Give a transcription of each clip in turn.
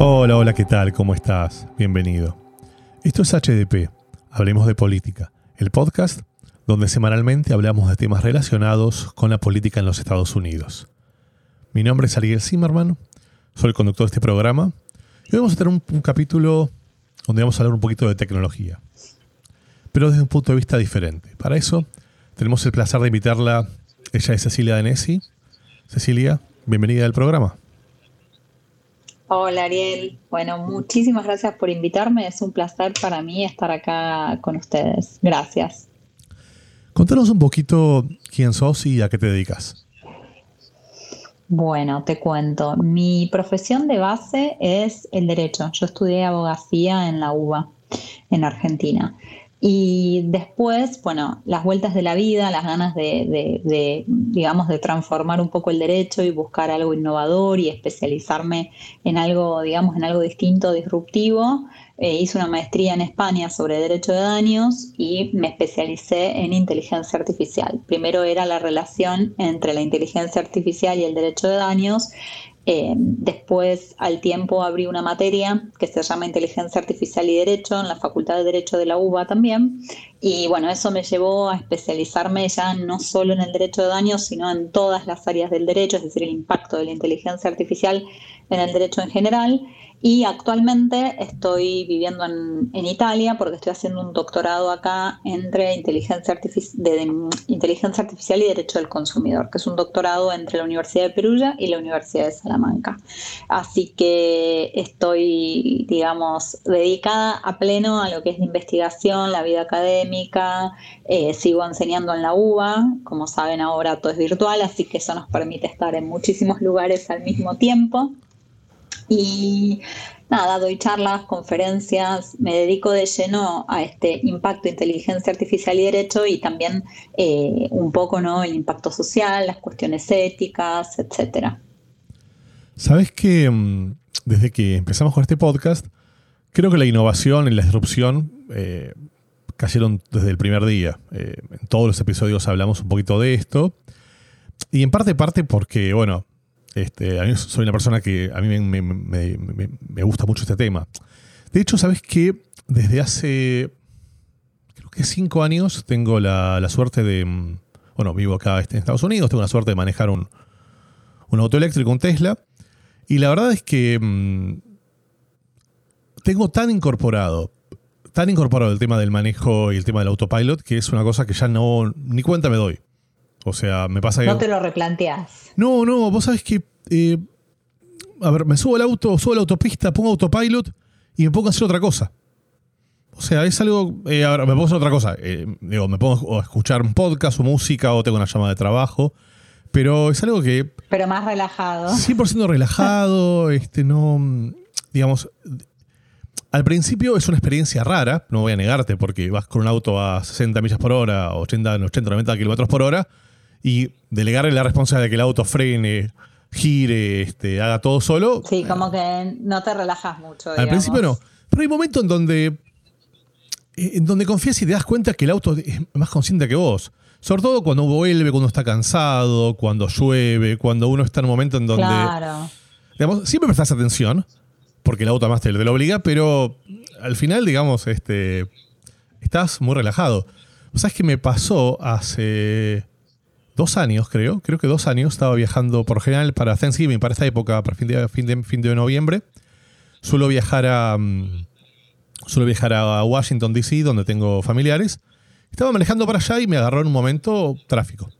Hola, hola, ¿qué tal? ¿Cómo estás? Bienvenido. Esto es HDP, Hablemos de Política, el podcast donde semanalmente hablamos de temas relacionados con la política en los Estados Unidos. Mi nombre es Ariel Zimmerman, soy el conductor de este programa y hoy vamos a tener un, capítulo donde vamos a hablar un poquito de tecnología, pero desde un punto de vista diferente. Para eso tenemos el placer de invitarla, ella es Cecilia Danesi. Cecilia, bienvenida al programa. Hola Ariel, bueno, muchísimas gracias por invitarme, es un placer para mí estar acá con ustedes. Gracias. Contanos un poquito quién sos y a qué te dedicas. Bueno, te cuento. Mi profesión de base es el derecho. Yo estudié abogacía en la UBA, en Argentina. Y después, bueno, las vueltas de la vida, las ganas de, digamos, de transformar un poco el derecho y buscar algo innovador y especializarme en algo, digamos, en algo distinto, disruptivo. Eh, hice una maestría en España sobre derecho de daños y me especialicé en inteligencia artificial. Primero era la relación entre la inteligencia artificial y el derecho de daños eh, después, al tiempo, abrí una materia que se llama Inteligencia Artificial y Derecho en la Facultad de Derecho de la UBA también. Y bueno, eso me llevó a especializarme ya no solo en el derecho de daños, sino en todas las áreas del derecho, es decir, el impacto de la inteligencia artificial en el derecho en general. Y actualmente estoy viviendo en, Italia porque estoy haciendo un doctorado acá entre inteligencia, de, inteligencia artificial y derecho del consumidor, que es un doctorado entre la Universidad de Perugia y la Universidad de Salamanca. Así que estoy, digamos, dedicada a pleno a lo que es la investigación, la vida académica. Eh, sigo enseñando en la UBA, como saben ahora todo es virtual, así que eso nos permite estar en muchísimos lugares al mismo tiempo. Y nada, doy charlas, conferencias, me dedico de lleno a este impacto inteligencia artificial y derecho y también eh, un poco ¿no? el impacto social, las cuestiones éticas, etcétera. Sabes que mm, desde que empezamos con este podcast, creo que la innovación y la disrupción eh, cayeron desde el primer día. Eh, en todos los episodios hablamos un poquito de esto. Y en parte parte porque, bueno, este, a mí soy una persona que a mí me, gusta mucho este tema. De hecho, ¿sabes qué? Desde hace, creo que cinco años, tengo la, suerte de, mm, bueno, vivo acá este, en Estados Unidos, tengo la suerte de manejar un, auto eléctrico, un Tesla, y la verdad es que mm, tengo tan incorporado, tan incorporado el tema del manejo y el tema del autopilot, que es una cosa que ya no, ni cuenta me doy. O sea, me pasa que... No te lo replanteas. No, no, vos sabés que... Eh, a ver, me subo al auto, subo a la autopista, pongo autopilot y me pongo a hacer otra cosa. O sea, es algo... Eh, a ver, me pongo a hacer otra cosa. Eh, digo, me pongo a escuchar un podcast o música o tengo una llamada de trabajo. Pero es algo que... Pero más relajado. 100% relajado, este, no... Digamos, al principio es una experiencia rara, no voy a negarte, porque vas con un auto a 60 millas por hora, 80, 80 90 kilómetros por hora, y delegarle la responsabilidad de que el auto frene, gire, este, haga todo solo. Sí, como que no te relajas mucho. Al principio no. Pero hay momentos en donde, eh, en donde confías y te das cuenta que el auto es más consciente que vos. Sobre todo cuando vuelve, cuando está cansado, cuando llueve, cuando uno está en un momento en donde. Claro. Digamos, siempre prestas atención, porque el auto más te, te lo obliga, pero al final, digamos, este, estás muy relajado. ¿Sabes qué me pasó hace dos años, creo, creo que dos años, estaba viajando por general para Thanksgiving, para esta época, para fin de, fin de, fin de noviembre. Suelo viajar a. Mm, suelo viajar a Washington, D.C., donde tengo familiares. Estaba manejando para allá y me agarró en un momento tráfico.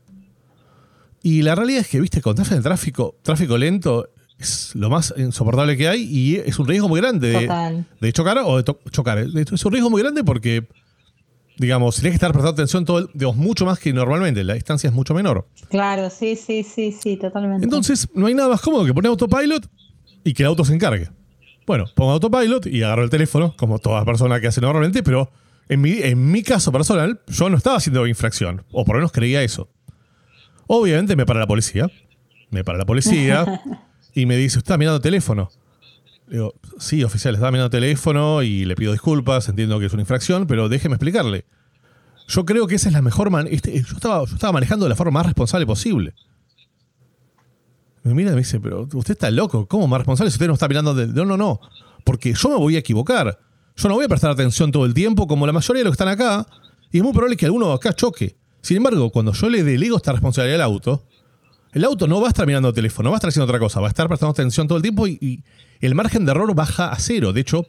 Y la realidad es que, viste, en el tráfico, tráfico lento, es lo más insoportable que hay y es un riesgo muy grande de, de chocar o de chocar. Es un riesgo muy grande porque digamos, tienes que estar prestando atención todo, digamos, mucho más que normalmente, la distancia es mucho menor. Claro, sí, sí, sí, sí, totalmente. Entonces, no hay nada más cómodo que poner autopilot y que el auto se encargue. Bueno, pongo autopilot y agarro el teléfono, como todas las personas que hacen normalmente, pero en mi, en mi caso personal, yo no estaba haciendo infracción, o por lo menos creía eso. Obviamente me para la policía, me para la policía y me dice, ¿usted está mirando el teléfono? Digo, sí, oficial, estaba mirando el teléfono y le pido disculpas, entiendo que es una infracción, pero déjeme explicarle. Yo creo que esa es la mejor manera. Este, yo, estaba, yo estaba manejando de la forma más responsable posible. Me mira y me dice, pero usted está loco, ¿cómo más responsable si usted no está mirando? De... No, no, no, porque yo me voy a equivocar. Yo no voy a prestar atención todo el tiempo como la mayoría de los que están acá, y es muy probable que alguno acá choque. Sin embargo, cuando yo le delego esta responsabilidad al auto, el auto no va a estar mirando el teléfono, no va a estar haciendo otra cosa, va a estar prestando atención todo el tiempo y, el margen de error baja a cero. De hecho,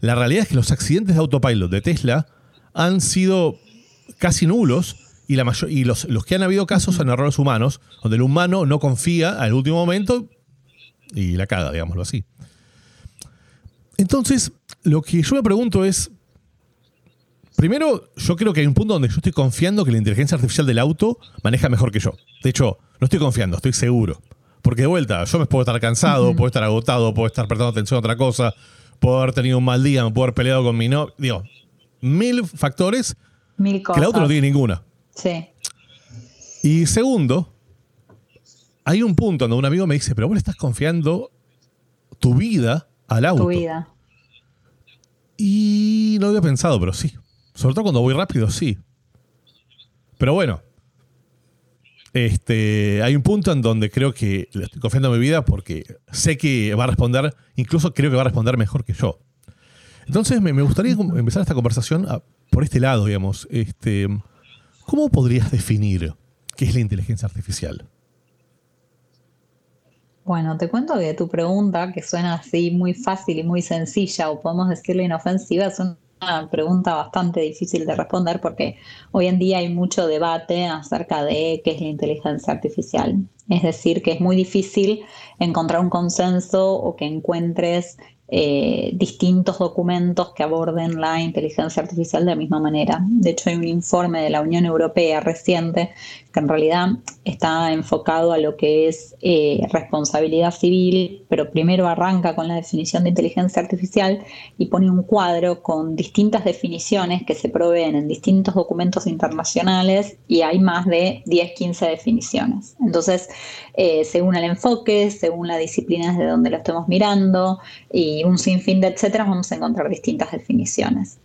la realidad es que los accidentes de autopilot de Tesla han sido casi nulos y, los, los, que han habido casos son errores humanos, donde el humano no confía al último momento y la caga, digámoslo así. Entonces, lo que yo me pregunto es, primero, yo creo que hay un punto donde yo estoy confiando que la inteligencia artificial del auto maneja mejor que yo. De hecho, no estoy confiando, estoy seguro. Porque de vuelta, yo me puedo estar cansado, puedo estar agotado, puedo estar prestando atención a otra cosa, puedo haber tenido un mal día, me puedo haber peleado con mi no. Digo, mil factores mil cosas. que el auto no tiene ninguna. Sí. Y segundo, hay un punto donde un amigo me dice, pero vos le estás confiando tu vida al auto. Tu vida. Y no lo había pensado, pero sí. Sobre todo cuando voy rápido, sí. Pero bueno, este, hay un punto en donde creo que le estoy confiando mi vida porque sé que va a responder, incluso creo que va a responder mejor que yo. Entonces me, gustaría empezar esta conversación por este lado, digamos. Este, ¿Cómo podrías definir qué es la inteligencia artificial? Bueno, te cuento que tu pregunta, que suena así muy fácil y muy sencilla, o podemos decirlo inofensiva, es una pregunta bastante difícil de responder porque hoy en día hay mucho debate acerca de qué es la inteligencia artificial. Es decir, que es muy difícil encontrar un consenso o que encuentres eh, distintos documentos que aborden la inteligencia artificial de la misma manera. De hecho, hay un informe de la Unión Europea reciente que en realidad está enfocado a lo que es eh, responsabilidad civil, pero primero arranca con la definición de inteligencia artificial y pone un cuadro con distintas definiciones que se proveen en distintos documentos internacionales y hay más de 10, 15 definiciones. Entonces, eh, según el enfoque, según la disciplina de donde lo estemos mirando y un sinfín de etcétera, vamos a encontrar distintas definiciones.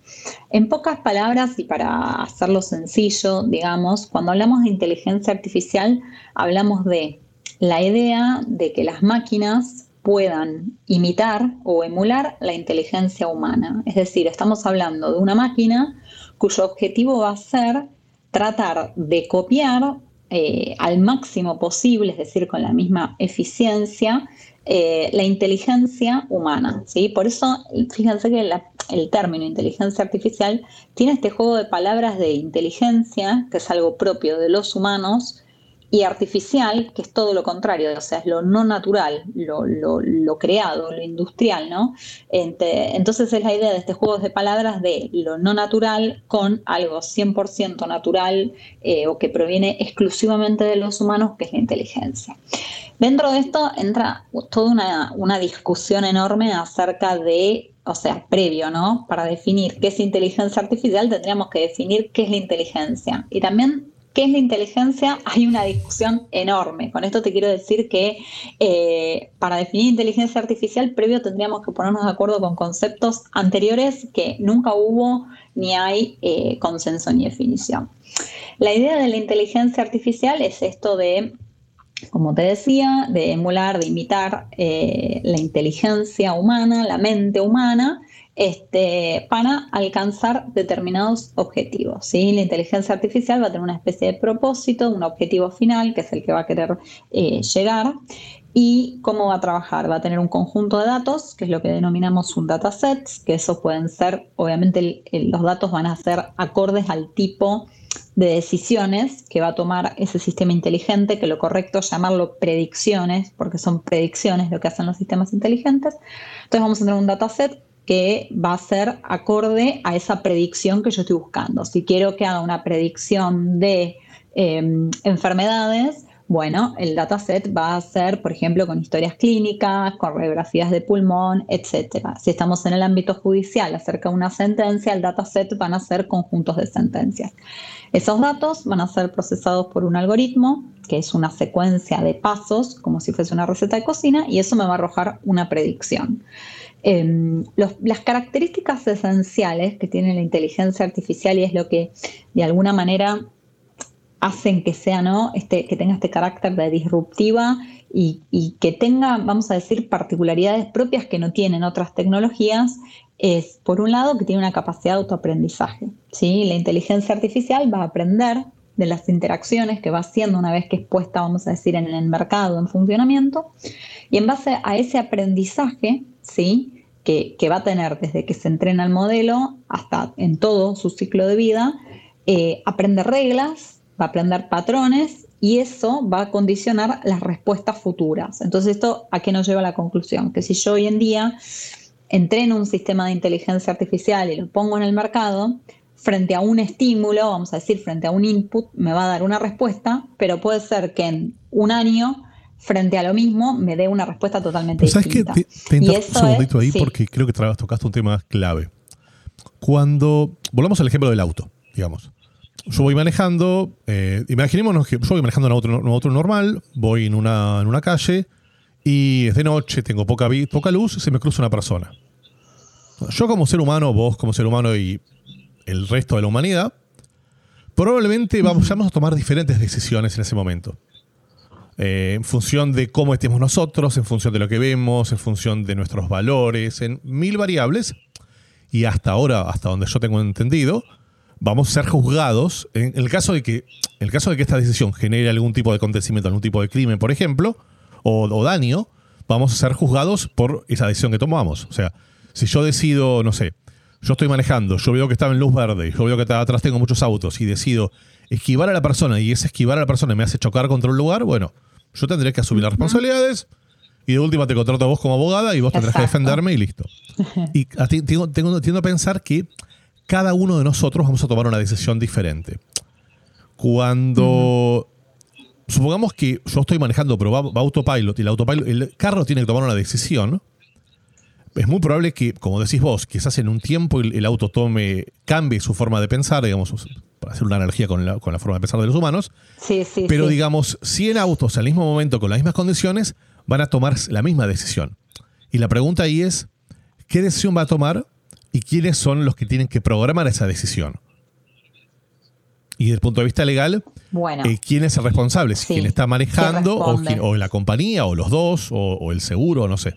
En pocas palabras y para hacerlo sencillo, digamos, cuando hablamos de inteligencia artificial, hablamos de la idea de que las máquinas puedan imitar o emular la inteligencia humana. Es decir, estamos hablando de una máquina cuyo objetivo va a ser tratar de copiar eh, al máximo posible, es decir, con la misma eficiencia, eh, la inteligencia humana. ¿sí? Por eso, fíjense que el término inteligencia artificial tiene este juego de palabras de inteligencia, que es algo propio de los humanos, y artificial, que es todo lo contrario, o sea, es lo no natural, lo, creado, lo industrial, ¿no? Entonces es la idea de este juego de palabras de lo no natural con algo 100% natural eh, o que proviene exclusivamente de los humanos, que es la inteligencia. Dentro de esto entra toda una, una discusión enorme acerca de o sea, previo, ¿no? Para definir qué es inteligencia artificial tendríamos que definir qué es la inteligencia. Y también ¿Qué es la inteligencia? Hay una discusión enorme. Con esto te quiero decir que eh, para definir inteligencia artificial, previo tendríamos que ponernos de acuerdo con conceptos anteriores que nunca hubo ni hay eh, consenso ni definición. La idea de la inteligencia artificial es esto de, como te decía, de emular, de imitar eh, la inteligencia humana, la mente humana, este, para alcanzar determinados objetivos. ¿sí? La inteligencia artificial va a tener una especie de propósito, un objetivo final, que es el que va a querer eh, llegar. ¿Y cómo va a trabajar? Va a tener un conjunto de datos, que es lo que denominamos un dataset, que eso pueden ser, obviamente los datos van a ser acordes al tipo de decisiones que va a tomar ese sistema inteligente, que lo correcto es llamarlo predicciones, porque son predicciones lo que hacen los sistemas inteligentes. Entonces vamos a tener un dataset que va a ser acorde a esa predicción que yo estoy buscando. Si quiero que haga una predicción de em, enfermedades, bueno, el dataset va a ser, por ejemplo, con historias clínicas, con radiografías de pulmón, etc. Si estamos en el ámbito judicial acerca de una sentencia, el dataset van a ser conjuntos de sentencias. Esos datos van a ser procesados por un algoritmo, que es una secuencia de pasos, como si fuese una receta de cocina, y eso me va a arrojar una predicción. Em, las características esenciales que tiene la inteligencia artificial y es lo que de alguna manera hacen que sea, ¿no? Este, que tenga este carácter de disruptiva y, que tenga, vamos a decir, particularidades propias que no tienen otras tecnologías, es, por un lado, que tiene una capacidad de autoaprendizaje. ¿sí? La inteligencia artificial va a aprender de las interacciones que va haciendo una vez que es puesta, vamos a decir, en el mercado, en funcionamiento, y en base a ese aprendizaje, ¿sí? Que, va a tener desde que se entrena el modelo hasta en todo su ciclo de vida, eh, aprender reglas, va a aprender patrones y eso va a condicionar las respuestas futuras. Entonces, ¿esto a qué nos lleva a la conclusión? Que si yo hoy en día entreno un sistema de inteligencia artificial y lo pongo en el mercado, frente a un estímulo, vamos a decir, frente a un input, me va a dar una respuesta, pero puede ser que en un año, frente a lo mismo, me dé una respuesta totalmente distinta. ¿Sabes que Te, un segundito ahí porque creo que tocaste un tema clave. Cuando, volvamos al ejemplo del auto, digamos yo voy manejando, eh, imaginémonos que yo voy manejando en un auto, normal, voy en una, en una calle y es de noche, tengo poca, poca luz, se me cruza una persona. Yo como ser humano, vos como ser humano y el resto de la humanidad, probablemente vamos, a tomar diferentes decisiones en ese momento. Eh, en función de cómo estemos nosotros, en función de lo que vemos, en función de nuestros valores, en mil variables. Y hasta ahora, hasta donde yo tengo entendido, vamos a ser juzgados en el caso de que, en el caso de que esta decisión genere algún tipo de acontecimiento, algún tipo de crimen, por ejemplo, o, daño, vamos a ser juzgados por esa decisión que tomamos. O sea, si yo decido, no sé, yo estoy manejando, yo veo que estaba en luz verde, yo veo que atrás tengo muchos autos y decido esquivar a la persona y ese esquivar a la persona me hace chocar contra un lugar, bueno, yo tendré que asumir las responsabilidades y de última te contrato a vos como abogada y vos tendrás que defenderme y listo. Y tengo, tengo, tiendo a pensar que cada uno de nosotros vamos a tomar una decisión diferente. Cuando supongamos que yo estoy manejando, pero va, autopilot y el autopilot, el carro tiene que tomar una decisión, es muy probable que, como decís vos, quizás en un tiempo el, auto tome, cambie su forma de pensar, digamos, para hacer una analogía con la, forma de pensar de los humanos. Sí, sí, pero digamos, 100 autos al mismo momento con las mismas condiciones van a tomar la misma decisión. Y la pregunta ahí es, ¿qué decisión va a tomar y quiénes son los que tienen que programar esa decisión. Y desde el punto de vista legal, bueno, eh, ¿quién es el responsable? Si ¿Quién está manejando o, la compañía o los dos o, el seguro, no sé?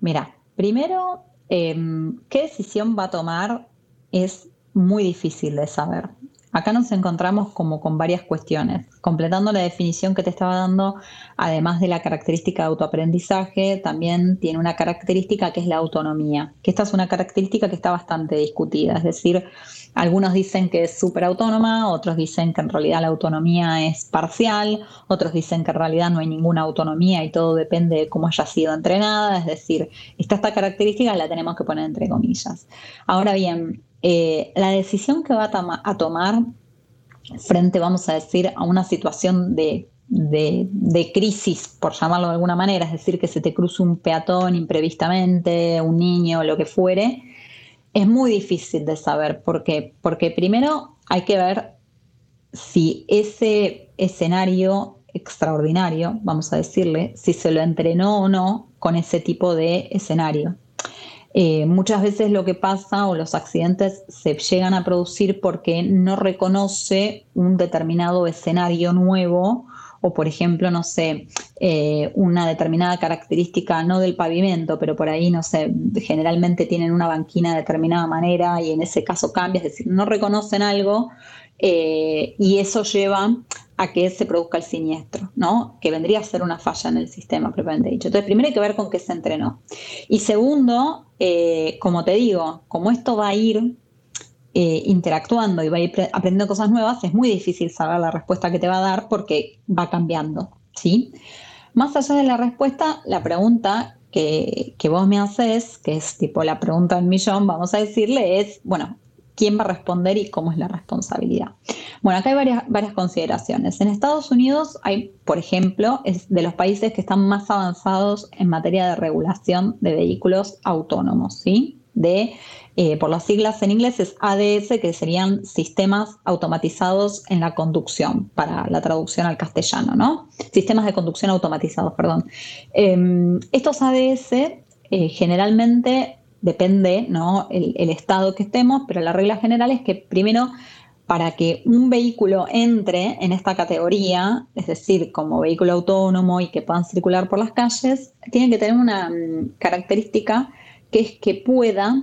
Mira, primero, em, ¿qué decisión va a tomar? Es muy difícil de saber. Acá nos encontramos como con varias cuestiones. Completando la definición que te estaba dando, además de la característica de autoaprendizaje, también tiene una característica que es la autonomía, que esta es una característica que está bastante discutida. Es decir, algunos dicen que es súper autónoma, otros dicen que en realidad la autonomía es parcial, otros dicen que en realidad no hay ninguna autonomía y todo depende de cómo haya sido entrenada. Es decir, esta, esta característica la tenemos que poner entre comillas. Ahora bien, eh, la decisión que va a, tomar frente, vamos a decir, a una situación de, crisis, por llamarlo de alguna manera, es decir, que se te cruce un peatón imprevistamente, un niño, lo que fuere, es muy difícil de saber. ¿Por qué? Porque primero hay que ver si ese escenario extraordinario, vamos a decirle, si se lo entrenó o no con ese tipo de escenario. Eh, muchas veces lo que pasa o los accidentes se llegan a producir porque no reconoce un determinado escenario nuevo o por ejemplo, no sé, eh, una determinada característica, no del pavimento, pero por ahí, no sé, generalmente tienen una banquina de determinada manera y en ese caso cambia, es decir, no reconocen algo eh, y eso lleva a que se produzca el siniestro, ¿no? Que vendría a ser una falla en el sistema, propiamente dicho. Entonces, primero hay que ver con qué se entrenó. Y segundo, eh, como te digo, como esto va a ir eh, interactuando y va a ir aprendiendo cosas nuevas, es muy difícil saber la respuesta que te va a dar porque va cambiando, ¿sí? Más allá de la respuesta, la pregunta que, que vos me haces, que es tipo la pregunta del millón, vamos a decirle, es, bueno, quién va a responder y cómo es la responsabilidad. Bueno, acá hay varias, varias consideraciones. En Estados Unidos hay, por ejemplo, es de los países que están más avanzados en materia de regulación de vehículos autónomos, ¿sí? De, eh, por las siglas en inglés es ADS, que serían sistemas automatizados en la conducción, para la traducción al castellano, ¿no? Sistemas de conducción automatizados, perdón. Em, estos ADS eh, generalmente depende ¿no? El, estado que estemos, pero la regla general es que primero para que un vehículo entre en esta categoría, es decir, como vehículo autónomo y que puedan circular por las calles, tiene que tener una mm, característica que es que pueda,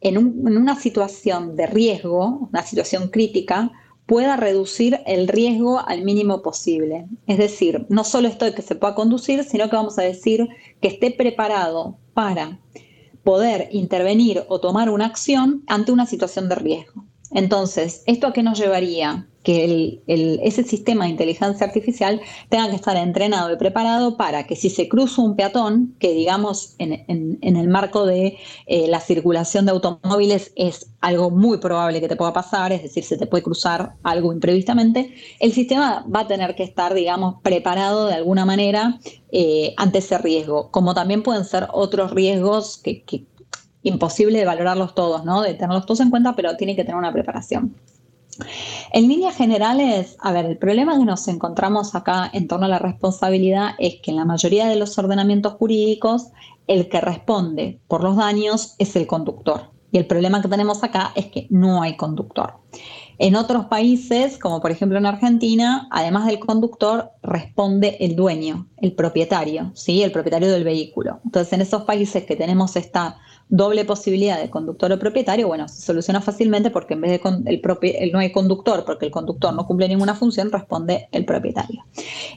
en, en una situación de riesgo, una situación crítica, pueda reducir el riesgo al mínimo posible. Es decir, no solo esto de que se pueda conducir, sino que vamos a decir que esté preparado para poder intervenir o tomar una acción ante una situación de riesgo. Entonces, ¿esto a qué nos llevaría? Que ese sistema de inteligencia artificial tenga que estar entrenado y preparado para que si se cruza un peatón, que digamos en, el marco de eh, la circulación de automóviles es algo muy probable que te pueda pasar, es decir, se te puede cruzar algo imprevistamente, el sistema va a tener que estar, digamos, preparado de alguna manera eh, ante ese riesgo, como también pueden ser otros riesgos que, que imposible de valorarlos todos, ¿no? De tenerlos todos en cuenta, pero tiene que tener una preparación. En líneas generales, a ver, el problema que nos encontramos acá en torno a la responsabilidad es que en la mayoría de los ordenamientos jurídicos, el que responde por los daños es el conductor. Y el problema que tenemos acá es que no hay conductor. En otros países, como por ejemplo en Argentina, además del conductor, responde el dueño, el propietario, ¿sí? el propietario del vehículo. Entonces, en esos países que tenemos esta doble posibilidad de conductor o propietario, bueno, se soluciona fácilmente porque en vez de el, propio, no hay conductor, porque el conductor no cumple ninguna función, responde el propietario.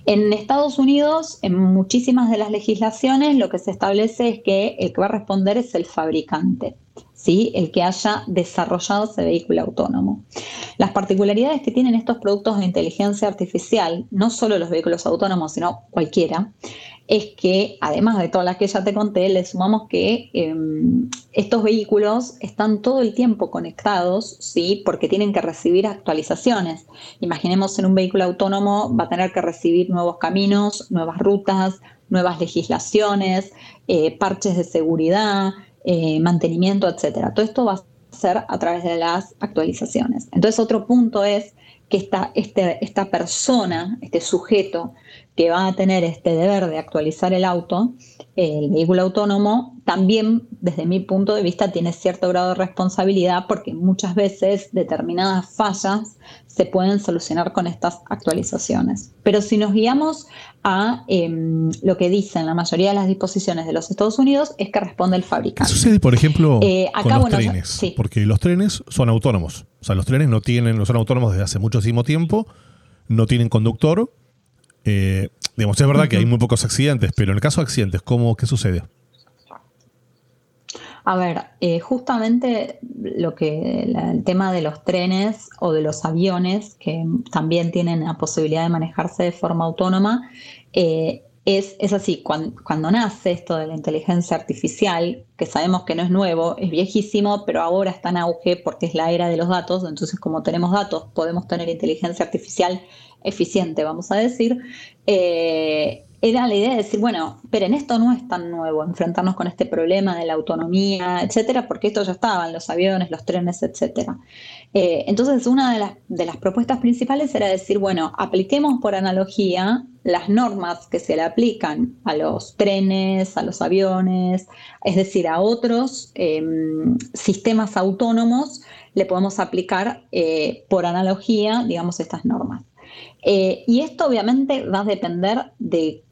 En Estados Unidos, en muchísimas de las legislaciones, lo que se establece es que el que va a responder es el fabricante. ¿sí? el que haya desarrollado ese vehículo autónomo. Las particularidades que tienen estos productos de inteligencia artificial, no solo los vehículos autónomos, sino cualquiera, es que, además de todas las que ya te conté, le sumamos que em, estos vehículos están todo el tiempo conectados, ¿sí? Porque tienen que recibir actualizaciones. Imaginemos en un vehículo autónomo va a tener que recibir nuevos caminos, nuevas rutas, nuevas legislaciones, eh, parches de seguridad, eh, mantenimiento, etcétera. Todo esto va a ser a través de las actualizaciones. Entonces, otro punto es que esta, este, esta persona, este sujeto que va a tener este deber de actualizar el auto, el vehículo autónomo, también desde mi punto de vista tiene cierto grado de responsabilidad porque muchas veces determinadas fallas se pueden solucionar con estas actualizaciones. Pero si nos guiamos a em, lo que dicen la mayoría de las disposiciones de los Estados Unidos, es que responde el fabricante. ¿Qué sucede, por ejemplo, eh, con los trenes? Porque los trenes son autónomos. O sea, los trenes no tienen, no son autónomos desde hace muchísimo tiempo, no tienen conductor eh, digamos, es verdad que hay muy pocos accidentes, pero en el caso de accidentes, ¿cómo, ¿qué sucede? A ver, eh, justamente lo que el tema de los trenes o de los aviones, que también tienen la posibilidad de manejarse de forma autónoma, eh, es, es, así, cuando, cuando, nace esto de la inteligencia artificial, que sabemos que no es nuevo, es viejísimo, pero ahora está en auge porque es la era de los datos, entonces como tenemos datos podemos tener inteligencia artificial eficiente, vamos a decir, eh, era la idea de decir, bueno, pero en esto no es tan nuevo enfrentarnos con este problema de la autonomía, etcétera, porque esto ya estaba en los aviones, los trenes, etcétera. Eh, entonces, una de las, propuestas principales era decir, bueno, apliquemos por analogía las normas que se le aplican a los trenes, a los aviones, es decir, a otros em, sistemas autónomos, le podemos aplicar eh, por analogía, digamos, estas normas. Eh, y esto obviamente va a depender de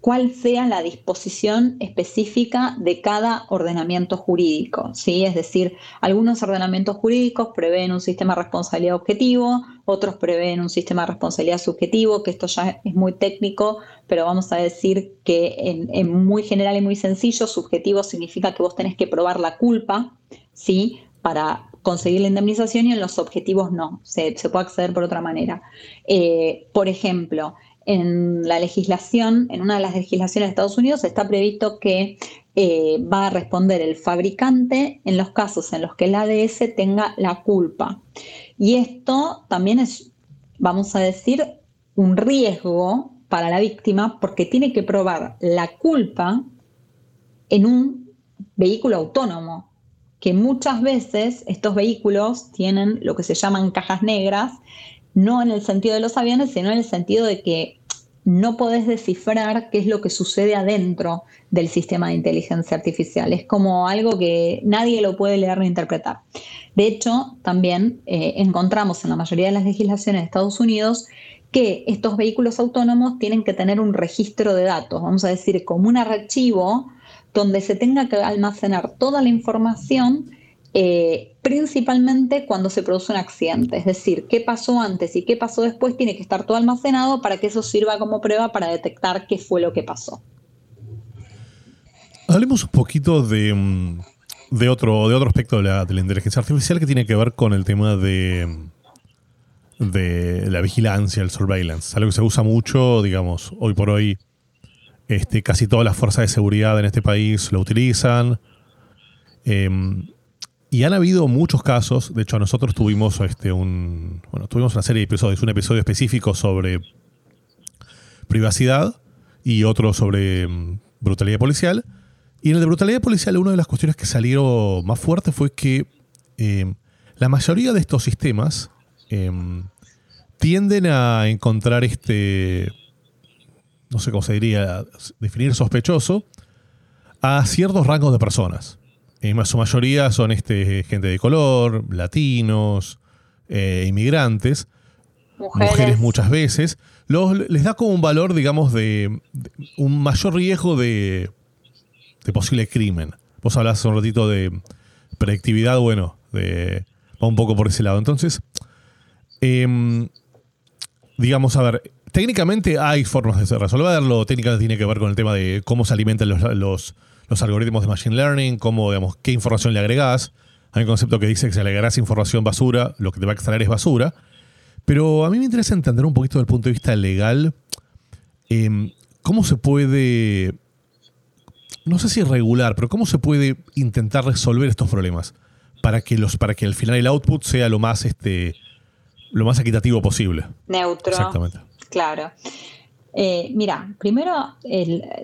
cuál sea la disposición específica de cada ordenamiento jurídico. ¿sí? Es decir, algunos ordenamientos jurídicos prevén un sistema de responsabilidad objetivo, otros prevén un sistema de responsabilidad subjetivo, que esto ya es muy técnico, pero vamos a decir que en, muy general y muy sencillo, subjetivo significa que vos tenés que probar la culpa, ¿sí? Para conseguir la indemnización y en los objetivos no, se, puede acceder por otra manera. Eh, por ejemplo, en la legislación, en una de las legislaciones de Estados Unidos está previsto que eh, va a responder el fabricante en los casos en los que el ADS tenga la culpa. Y esto también es, vamos a decir, un riesgo para la víctima porque tiene que probar la culpa en un vehículo autónomo, que muchas veces estos vehículos tienen lo que se llaman cajas negras, no en el sentido de los aviones, sino en el sentido de que no podés descifrar qué es lo que sucede adentro del sistema de inteligencia artificial. Es como algo que nadie lo puede leer ni interpretar. De hecho, también eh, encontramos en la mayoría de las legislaciones de Estados Unidos que estos vehículos autónomos tienen que tener un registro de datos, vamos a decir, como un archivo donde se tenga que almacenar toda la información eh, principalmente cuando se produce un accidente. Es decir, qué pasó antes y qué pasó después tiene que estar todo almacenado para que eso sirva como prueba para detectar qué fue lo que pasó. Hablemos un poquito de, mm, otro, de otro aspecto de la, inteligencia artificial que tiene que ver con el tema de, de la vigilancia, el surveillance. Algo que se usa mucho, digamos, hoy por hoy. Este, casi todas las fuerzas de seguridad en este país lo utilizan. Em, y han habido muchos casos, de hecho nosotros tuvimos este un bueno, tuvimos una serie de episodios, un episodio específico sobre privacidad y otro sobre mm, brutalidad policial. Y en el de brutalidad policial una de las cuestiones que salieron más fuerte fue que eh, la mayoría de estos sistemas em, tienden a encontrar este, no sé cómo se diría, definir sospechoso a ciertos rangos de personas. En su mayoría son este, gente de color, latinos, eh, inmigrantes, mujeres. muchas veces. les da como un valor, digamos, de, un mayor riesgo de, de, posible crimen. Vos hablás un ratito de predictividad, bueno, de, va un poco por ese lado. Entonces, em, digamos, a ver, técnicamente hay formas de resolverlo, técnicamente tiene que ver con el tema de cómo se alimentan los los algoritmos de Machine Learning, cómo, digamos, qué información le agregás. Hay un concepto que dice que si le agregás información basura, lo que te va a extraer es basura. Pero a mí me interesa entender un poquito desde el punto de vista legal em, cómo se puede, no sé si regular, pero cómo se puede intentar resolver estos problemas para que, los, para que al final el output sea lo más, este, lo más equitativo posible. Neutro. Exactamente. Claro. Eh, mira, primero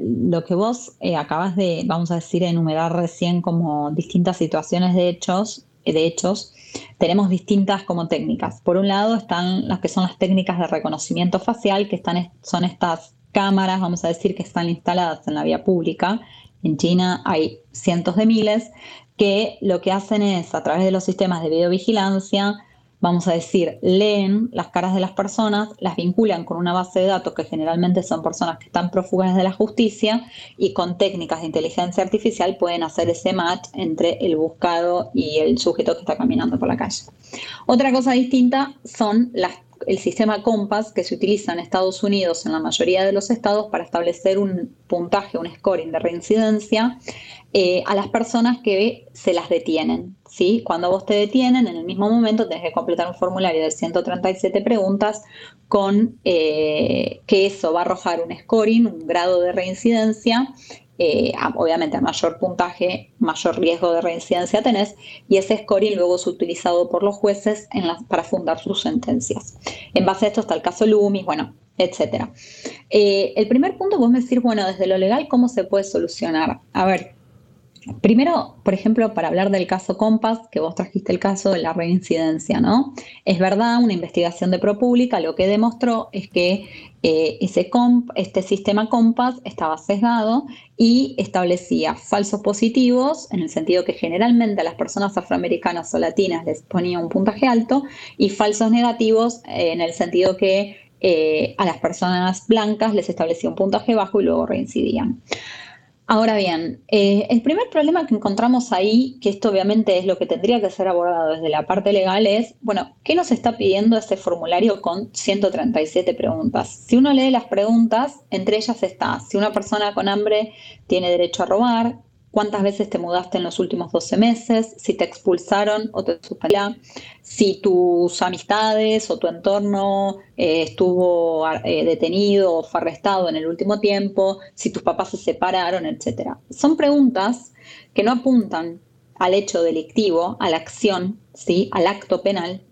lo que vos eh, acabas de, vamos a decir, enumerar recién como distintas situaciones de hechos, de hechos, tenemos distintas como técnicas. Por un lado están las que son las técnicas de reconocimiento facial, que están, son estas cámaras, vamos a decir, que están instaladas en la vía pública. En China hay cientos de miles que lo que hacen es, a través de los sistemas de videovigilancia, vamos a decir, leen las caras de las personas, las vinculan con una base de datos que generalmente son personas que están prófugas de la justicia y con técnicas de inteligencia artificial pueden hacer ese match entre el buscado y el sujeto que está caminando por la calle. Otra cosa distinta son el sistema Compass que se utiliza en Estados Unidos en la mayoría de los estados para establecer un puntaje, un scoring de reincidencia eh, a las personas que se las detienen. ¿sí? Cuando vos te detienen, en el mismo momento tenés que completar un formulario de 137 preguntas con eh, que eso va a arrojar un scoring, un grado de reincidencia eh, obviamente a mayor puntaje, mayor riesgo de reincidencia tenés, y ese scoring luego es utilizado por los jueces para fundar sus sentencias. En base a esto está el caso Loomis, bueno, etcétera. Eh, el primer punto, vos me decir, bueno, desde lo legal, ¿cómo se puede solucionar? A ver, Primero, por ejemplo, para hablar del caso Compass, que vos trajiste el caso de la reincidencia, ¿no? Es verdad, una investigación de ProPublica lo que demostró es que eh, ese este sistema Compass estaba sesgado y establecía falsos positivos, en el sentido que generalmente a las personas afroamericanas o latinas les ponía un puntaje alto, y falsos negativos, en el sentido que eh, a las personas blancas les establecía un puntaje bajo y luego reincidían. Ahora bien, eh, el primer problema que encontramos ahí, que esto obviamente es lo que tendría que ser abordado desde la parte legal, es, bueno, ¿qué nos está pidiendo este formulario con 137 preguntas? Si uno lee las preguntas, entre ellas está, si una persona con hambre tiene derecho a robar, cuántas veces te mudaste en los últimos 12 meses, si te expulsaron o te suspendieron, si tus amistades o tu entorno eh, estuvo eh, detenido o fue arrestado en el último tiempo, si tus papás se separaron, etc. Son preguntas que no apuntan al hecho delictivo, a la acción, ¿sí? al acto penal,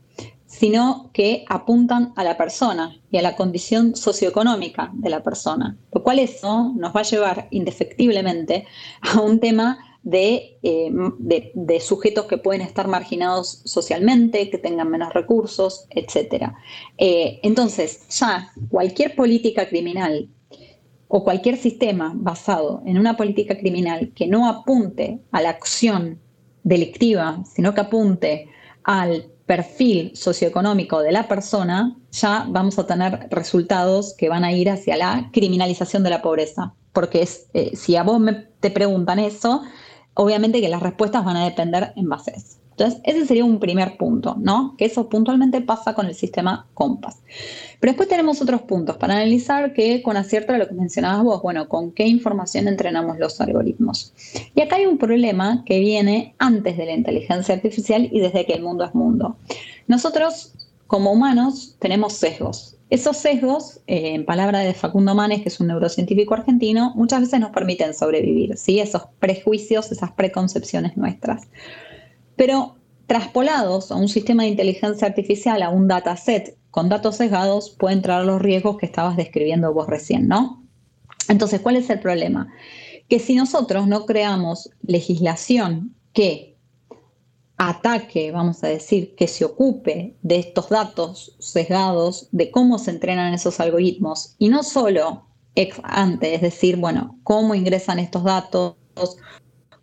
sino que apuntan a la persona y a la condición socioeconómica de la persona, lo cual eso nos va a llevar indefectiblemente a un tema de, eh, de, sujetos que pueden estar marginados socialmente, que tengan menos recursos, etc. Eh, entonces, ya cualquier política criminal o cualquier sistema basado en una política criminal que no apunte a la acción delictiva, sino que apunte al perfil socioeconómico de la persona, ya vamos a tener resultados que van a ir hacia la criminalización de la pobreza. Porque es, eh, si a vos me, te preguntan eso, obviamente que las respuestas van a depender en base. Entonces, ese sería un primer punto, ¿no? Que eso puntualmente pasa con el sistema COMPAS. Pero después tenemos otros puntos para analizar que con acierto a lo que mencionabas vos, bueno, con qué información entrenamos los algoritmos. Y acá hay un problema que viene antes de la inteligencia artificial y desde que el mundo es mundo. Nosotros, como humanos, tenemos sesgos. Esos sesgos, eh, en palabras de Facundo Manes, que es un neurocientífico argentino, muchas veces nos permiten sobrevivir, ¿sí? Esos prejuicios, esas preconcepciones nuestras. Pero traspolados a un sistema de inteligencia artificial, a un dataset con datos sesgados, pueden traer los riesgos que estabas describiendo vos recién, ¿no? Entonces, ¿cuál es el problema? Que si nosotros no creamos legislación que ataque, vamos a decir, que se ocupe de estos datos sesgados, de cómo se entrenan esos algoritmos, y no solo ex ante, es decir, bueno, cómo ingresan estos datos,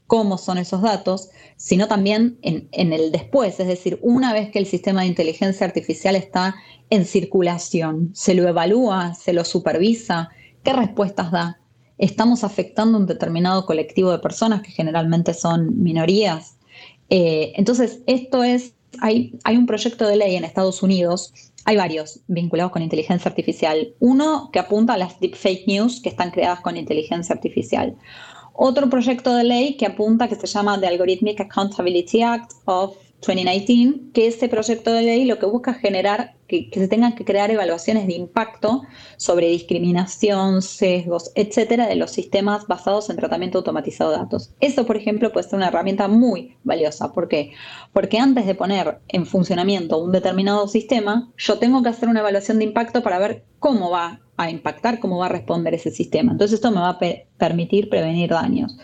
cómo son esos datos, sino también en, el después, es decir, una vez que el sistema de inteligencia artificial está en circulación, se lo evalúa, se lo supervisa, ¿qué respuestas da? ¿Estamos afectando a un determinado colectivo de personas que generalmente son minorías? Eh, entonces, esto es, hay, hay un proyecto de ley en Estados Unidos hay varios vinculados con inteligencia artificial. Uno que apunta a las deepfake news que están creadas con inteligencia artificial otro proyecto de ley que apunta, que se llama The Algorithmic Accountability Act of 2019, que ese proyecto de ley lo que busca es generar que, se tengan que crear evaluaciones de impacto sobre discriminación, sesgos, etcétera, de los sistemas basados en tratamiento automatizado de datos. Eso, por ejemplo, puede ser una herramienta muy valiosa. ¿Por qué? Porque antes de poner en funcionamiento un determinado sistema, yo tengo que hacer una evaluación de impacto para ver cómo va a impactar, cómo va a responder ese sistema. Entonces esto me va a permitir prevenir daños.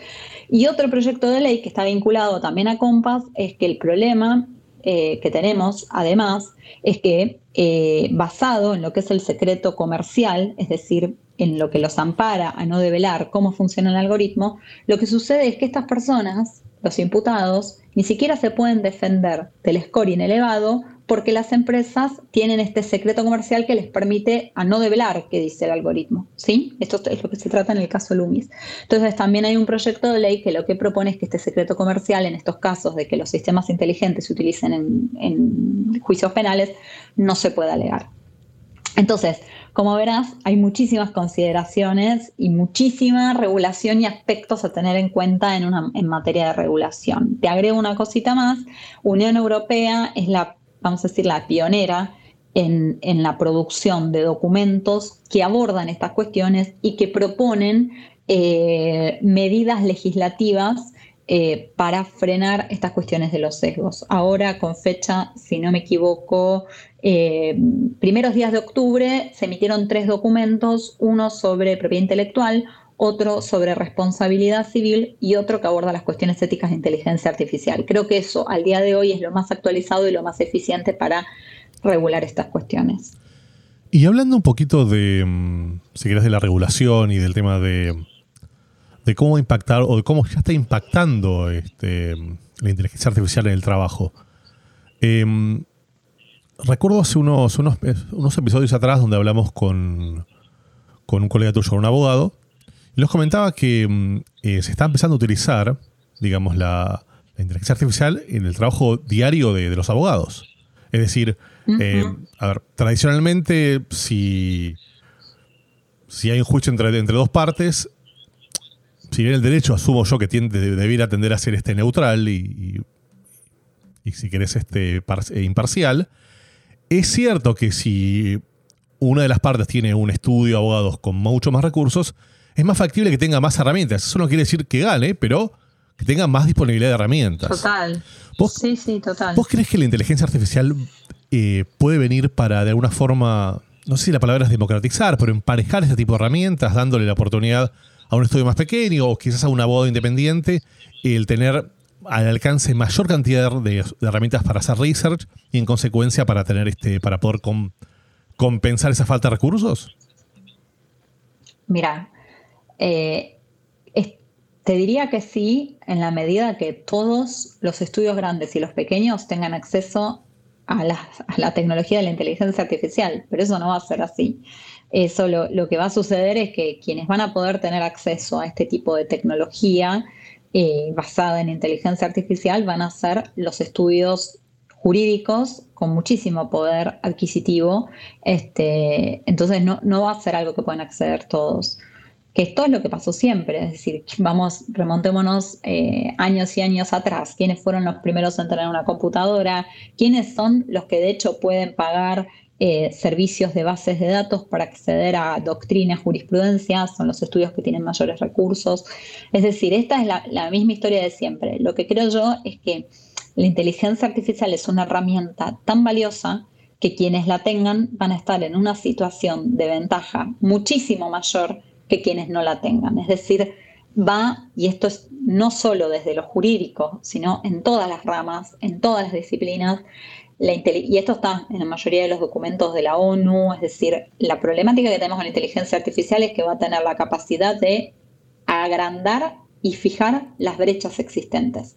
Y otro proyecto de ley que está vinculado también a Compass es que el problema eh, que tenemos, además, es que eh, basado en lo que es el secreto comercial, es decir, en lo que los ampara a no develar cómo funciona el algoritmo, lo que sucede es que estas personas, los imputados, ni siquiera se pueden defender del scoring elevado porque las empresas tienen este secreto comercial que les permite a no develar qué dice el algoritmo. ¿sí? Esto es lo que se trata en el caso Loomis. Entonces también hay un proyecto de ley que lo que propone es que este secreto comercial en estos casos de que los sistemas inteligentes se utilicen en, juicios penales no se pueda alegar. Entonces, como verás, hay muchísimas consideraciones y muchísima regulación y aspectos a tener en cuenta en, una, en materia de regulación. Te agrego una cosita más. Unión Europea es la vamos a decir, la pionera en, la producción de documentos que abordan estas cuestiones y que proponen eh, medidas legislativas eh, para frenar estas cuestiones de los sesgos. Ahora, con fecha, si no me equivoco, eh, primeros días de octubre se emitieron tres documentos, uno sobre propiedad intelectual, otro sobre responsabilidad civil y otro que aborda las cuestiones éticas de inteligencia artificial. Creo que eso al día de hoy es lo más actualizado y lo más eficiente para regular estas cuestiones. Y hablando un poquito de, mm, si querés, de la regulación y del tema de, de cómo impactar o de cómo ya está impactando este, la inteligencia artificial en el trabajo. Em, recuerdo hace unos, unos, unos, episodios atrás donde hablamos con, con un colega tuyo, un abogado, los comentaba que mm, eh, se está empezando a utilizar, digamos, la, inteligencia artificial en el trabajo diario de, los abogados. Es decir, eh, a ver, tradicionalmente, si, si hay un juicio entre, entre dos partes, si bien el derecho asumo yo que tiende, debiera tender a ser este neutral y, y, si querés este eh, imparcial, es cierto que si una de las partes tiene un estudio de abogados con mucho más recursos, es más factible que tenga más herramientas. Eso no quiere decir que gane, pero que tenga más disponibilidad de herramientas. Total. sí, sí, total. ¿Vos crees que la inteligencia artificial eh, puede venir para, de alguna forma, no sé si la palabra es democratizar, pero emparejar este tipo de herramientas, dándole la oportunidad a un estudio más pequeño o quizás a un abogado independiente el tener al alcance mayor cantidad de, herramientas para hacer research y en consecuencia para tener este para poder compensar esa falta de recursos? Mira, eh, te diría que sí, en la medida que todos los estudios grandes y los pequeños tengan acceso a la, tecnología de la inteligencia artificial, pero eso no va a ser así. Eso lo, que va a suceder es que quienes van a poder tener acceso a este tipo de tecnología eh, basada en inteligencia artificial van a ser los estudios jurídicos con muchísimo poder adquisitivo. Este, entonces no, no va a ser algo que puedan acceder todos que esto es lo que pasó siempre, es decir, vamos, remontémonos eh, años y años atrás, quiénes fueron los primeros en tener una computadora, quiénes son los que de hecho pueden pagar eh, servicios de bases de datos para acceder a doctrina, jurisprudencia, son los estudios que tienen mayores recursos. Es decir, esta es la misma historia de siempre. Lo que creo yo es que la inteligencia artificial es una herramienta tan valiosa que quienes la tengan van a estar en una situación de ventaja muchísimo mayor que quienes no la tengan. Es decir, va, y esto es no solo desde lo jurídico, sino en todas las ramas, en todas las disciplinas, y esto está en la mayoría de los documentos de la ONU, es decir, la problemática que tenemos con la inteligencia artificial es que va a tener la capacidad de agrandar y fijar las brechas existentes.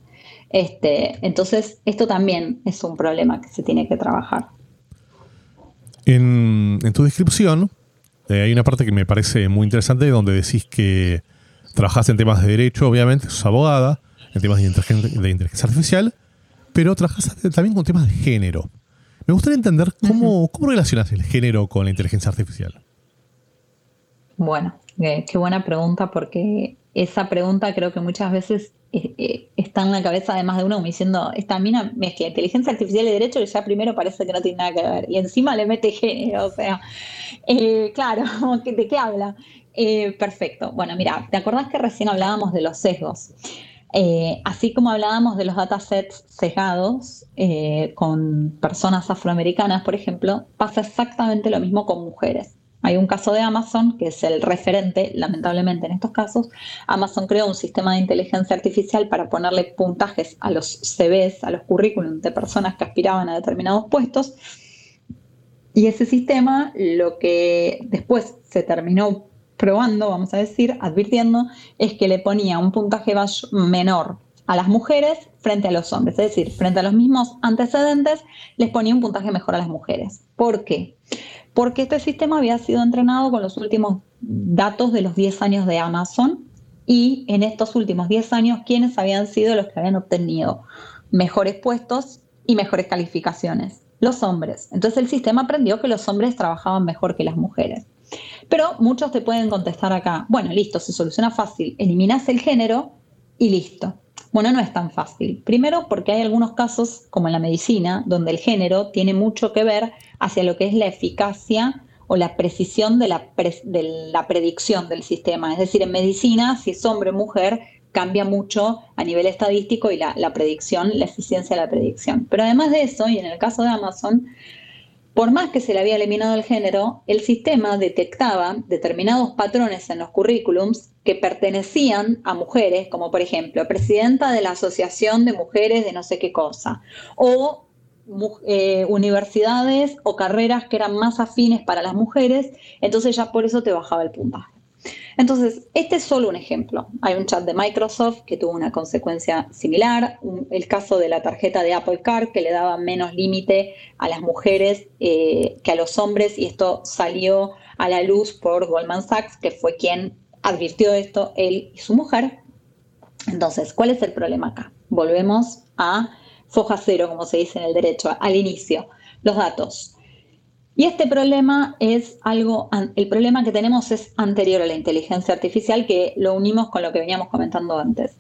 Este, entonces, esto también es un problema que se tiene que trabajar. En, en tu descripción eh, hay una parte que me parece muy interesante donde decís que trabajás en temas de derecho, obviamente, sos abogada, en temas de inteligencia, artificial, pero trabajás también con temas de género. Me gustaría entender cómo, cómo relacionas el género con la inteligencia artificial. Bueno, qué buena pregunta porque esa pregunta creo que muchas veces eh, eh, está en la cabeza de más de uno diciendo, esta mina que inteligencia artificial y derecho ya primero parece que no tiene nada que ver y encima le mete género, o sea, eh, claro, ¿de qué habla? perfecto, bueno, mira, ¿te acordás que recién hablábamos de los sesgos? así como hablábamos de los datasets sesgados con personas afroamericanas, por ejemplo, pasa exactamente lo mismo con mujeres. Hay un caso de Amazon, que es el referente, lamentablemente en estos casos. Amazon creó un sistema de inteligencia artificial para ponerle puntajes a los CVs, a los currículums de personas que aspiraban a determinados puestos. Y ese sistema, lo que después se terminó probando, vamos a decir, advirtiendo, es que le ponía un puntaje menor a las mujeres frente a los hombres. Es decir, frente a los mismos antecedentes, les ponía un puntaje mejor a las mujeres. ¿Por qué? porque este sistema había sido entrenado con los últimos datos de los 10 años de Amazon y en estos últimos 10 años, ¿quiénes habían sido los que habían obtenido mejores puestos y mejores calificaciones? Los hombres. Entonces el sistema aprendió que los hombres trabajaban mejor que las mujeres. Pero muchos te pueden contestar acá, bueno, listo, se soluciona fácil, eliminas el género y listo. Bueno, no es tan fácil. Primero porque hay algunos casos, como en la medicina, donde el género tiene mucho que ver hacia lo que es la eficacia o la precisión de la, de la predicción del sistema. Es decir, en medicina, si es hombre o mujer, cambia mucho a nivel estadístico y la, la predicción, la eficiencia de la predicción. Pero además de eso, y en el caso de Amazon, por más que se le había eliminado el género, el sistema detectaba determinados patrones en los currículums que pertenecían a mujeres, como por ejemplo, presidenta de la Asociación de Mujeres de no sé qué cosa, o eh, universidades o carreras que eran más afines para las mujeres, entonces ya por eso te bajaba el puntaje. Entonces, este es solo un ejemplo. Hay un chat de Microsoft que tuvo una consecuencia similar, el caso de la tarjeta de Apple Card que le daba menos límite a las mujeres eh, que a los hombres y esto salió a la luz por Goldman Sachs, que fue quien advirtió esto, él y su mujer. Entonces, ¿cuál es el problema acá? Volvemos a foja cero, como se dice en el derecho, al inicio. Los datos. Y este problema es algo, el problema que tenemos es anterior a la inteligencia artificial, que lo unimos con lo que veníamos comentando antes.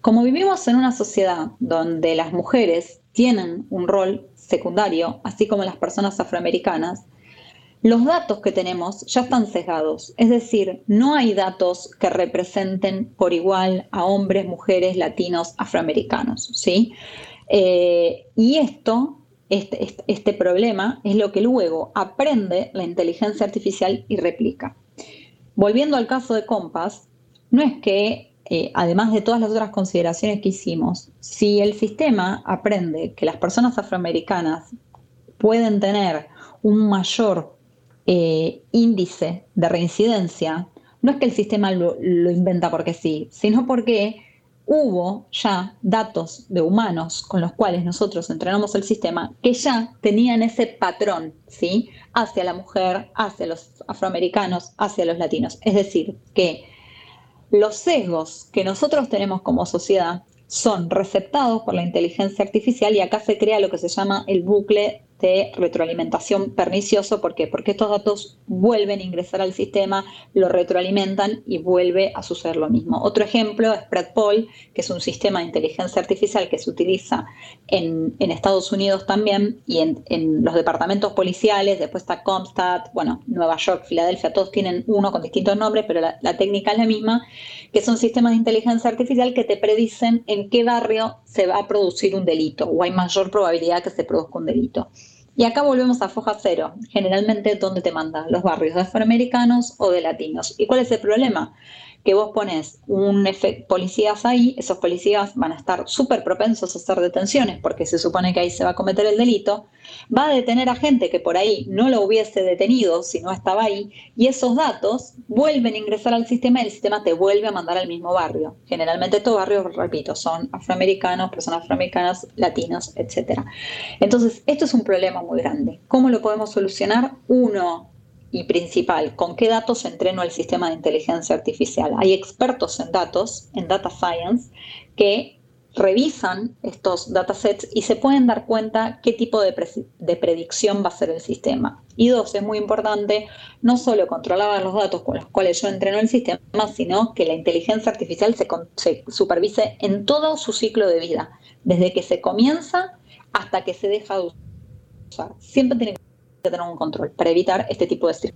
Como vivimos en una sociedad donde las mujeres tienen un rol secundario, así como las personas afroamericanas, los datos que tenemos ya están sesgados, es decir, no hay datos que representen por igual a hombres, mujeres, latinos, afroamericanos, ¿sí? Eh, y esto este, este, este, problema es lo que luego aprende la inteligencia artificial y replica. Volviendo al caso de Compass, no es que, eh, además de todas las otras consideraciones que hicimos, si el sistema aprende que las personas afroamericanas pueden tener un mayor eh, índice de reincidencia, no es que el sistema lo, lo inventa porque sí, sino porque hubo ya datos de humanos con los cuales nosotros entrenamos el sistema que ya tenían ese patrón, ¿sí? Hacia la mujer, hacia los afroamericanos, hacia los latinos. Es decir, que los sesgos que nosotros tenemos como sociedad son receptados por la inteligencia artificial y acá se crea lo que se llama el bucle de retroalimentación pernicioso. ¿Por qué? Porque estos datos vuelven a ingresar al sistema, lo retroalimentan y vuelve a suceder lo mismo. Otro ejemplo es Predpol, que es un sistema de inteligencia artificial que se utiliza en, Estados Unidos también y en, los departamentos policiales. Después está Comstat, bueno, Nueva York, Filadelfia, todos tienen uno con distintos nombres, pero la, la técnica es la misma, que son sistemas de inteligencia artificial que te predicen en qué barrio se va a producir un delito o hay mayor probabilidad que se produzca un delito. Y acá volvemos a foja cero, generalmente donde te mandan los barrios de afroamericanos o de latinos. ¿Y cuál es el problema? Que vos pones un policías ahí, esos policías van a estar súper propensos a hacer detenciones porque se supone que ahí se va a cometer el delito, va a detener a gente que por ahí no lo hubiese detenido si no estaba ahí y esos datos vuelven a ingresar al sistema y el sistema te vuelve a mandar al mismo barrio. Generalmente estos barrios, repito, son afroamericanos, personas afroamericanas, latinos, etc. Entonces, esto es un problema muy grande. ¿Cómo lo podemos solucionar? Uno, y principal, ¿con qué datos entreno el sistema de inteligencia artificial? Hay expertos en datos, en data science, que revisan estos datasets y se pueden dar cuenta qué tipo de, predicción va a ser el sistema. Y dos, es muy importante no solo controlar los datos con los cuales yo entreno el sistema, sino que la inteligencia artificial se, se supervise en todo su ciclo de vida, desde que se comienza hasta que se deja de usar. Siempre tiene que tener un control para evitar este tipo de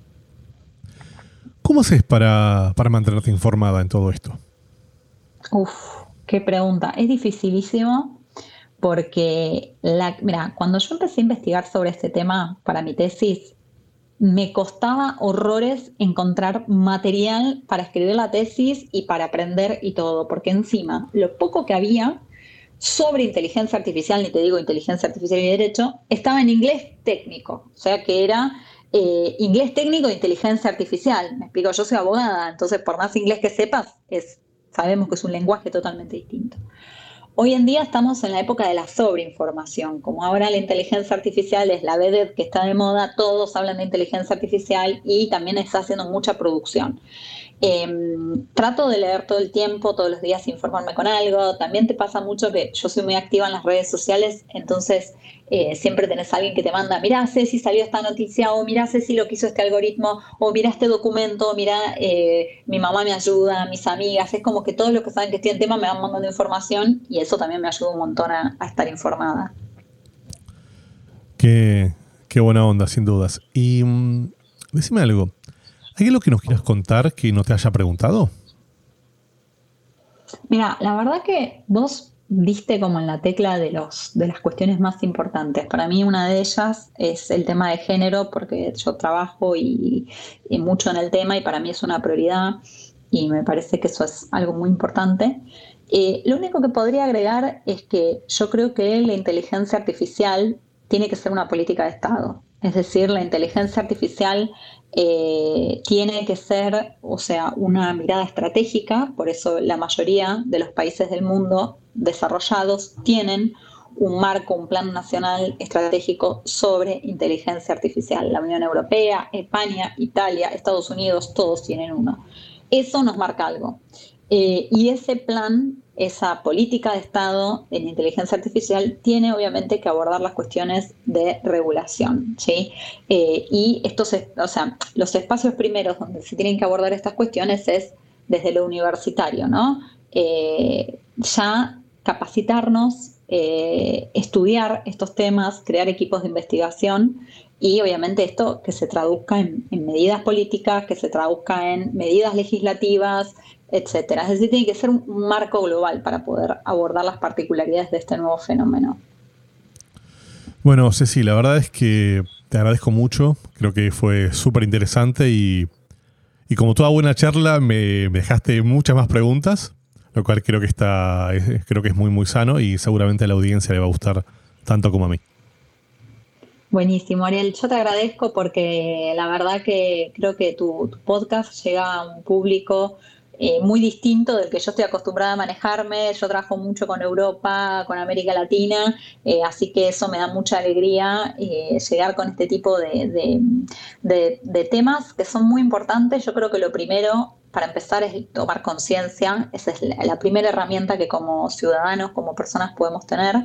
¿Cómo haces para, para mantenerte informada en todo esto? Uf, qué pregunta. Es dificilísimo porque, la, mira, cuando yo empecé a investigar sobre este tema para mi tesis, me costaba horrores encontrar material para escribir la tesis y para aprender y todo, porque encima lo poco que había sobre inteligencia artificial, ni te digo inteligencia artificial y derecho, estaba en inglés técnico, o sea que era eh, inglés técnico de inteligencia artificial. Me explico, yo soy abogada, entonces por más inglés que sepas, es, sabemos que es un lenguaje totalmente distinto. Hoy en día estamos en la época de la sobreinformación. Como ahora la inteligencia artificial es la vedette que está de moda, todos hablan de inteligencia artificial y también está haciendo mucha producción. Em, trato de leer todo el tiempo, todos los días informarme con algo. También te pasa mucho que yo soy muy activa en las redes sociales, entonces eh, siempre tenés a alguien que te manda, mira si salió esta noticia, o mira si lo quiso este algoritmo, o mira este documento, mira eh, mi mamá me ayuda, mis amigas. Es como que todos los que saben que estoy en tema me van mandando información y eso también me ayuda un montón a, estar informada. Qué, qué, buena onda, sin dudas. Y mm, decime algo. ¿Hay algo que nos quieras contar que no te haya preguntado? Mira, la verdad que vos diste como en la tecla de, los, de las cuestiones más importantes. Para mí una de ellas es el tema de género, porque yo trabajo y, mucho en el tema y para mí es una prioridad y me parece que eso es algo muy importante. Eh, lo único que podría agregar es que yo creo que la inteligencia artificial tiene que ser una política de Estado. Es decir, la inteligencia artificial eh, tiene que ser, o sea, una mirada estratégica, por eso la mayoría de los países del mundo desarrollados tienen un marco, un plan nacional estratégico sobre inteligencia artificial. La Unión Europea, España, Italia, Estados Unidos, todos tienen uno. Eso nos marca algo. Eh, y ese plan esa política de Estado en inteligencia artificial tiene obviamente que abordar las cuestiones de regulación, ¿sí? Eh, y estos, o sea, los espacios primeros donde se tienen que abordar estas cuestiones es desde lo universitario, ¿no? Eh, ya capacitarnos, eh, estudiar estos temas, crear equipos de investigación y obviamente esto que se traduzca en, en medidas políticas, que se traduzca en medidas legislativas, etcétera. Es decir, tiene que ser un marco global para poder abordar las particularidades de este nuevo fenómeno. Bueno, Ceci, la verdad es que te agradezco mucho. Creo que fue súper interesante y, Y como toda buena charla, me, dejaste muchas más preguntas, lo cual creo que está, creo que es muy, muy sano y seguramente a la audiencia le va a gustar tanto como a mí. Buenísimo, Ariel. Yo te agradezco porque la verdad que creo que tu, podcast llega a un público eh, muy distinto del que yo estoy acostumbrada a manejarme. Yo trabajo mucho con Europa, con América Latina, eh, así que eso me da mucha alegría eh, llegar con este tipo de, de, temas que son muy importantes. Yo creo que lo primero para empezar es tomar conciencia. Esa es la primera herramienta que como ciudadanos, como personas podemos tener.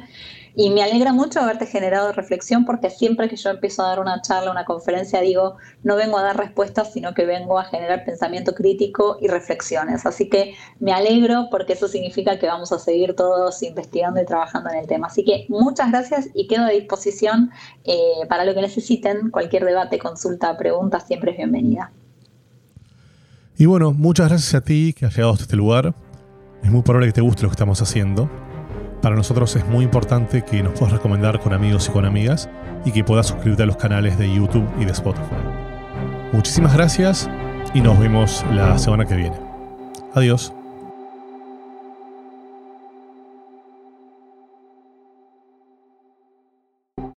Y me alegra mucho haberte generado reflexión porque siempre que yo empiezo a dar una charla, una conferencia, digo, no vengo a dar respuestas, sino que vengo a generar pensamiento crítico y reflexiones. Así que me alegro porque eso significa que vamos a seguir todos investigando y trabajando en el tema. Así que muchas gracias y quedo a disposición eh, para lo que necesiten. Cualquier debate, consulta, pregunta, siempre es bienvenida. Y bueno, muchas gracias a ti que has llegado hasta este lugar. Es muy probable que te guste lo que estamos haciendo. Para nosotros es muy importante que nos puedas recomendar con amigos y con amigas y que puedas suscribirte a los canales de YouTube y de Spotify. Muchísimas gracias y nos vemos la semana que viene. Adiós.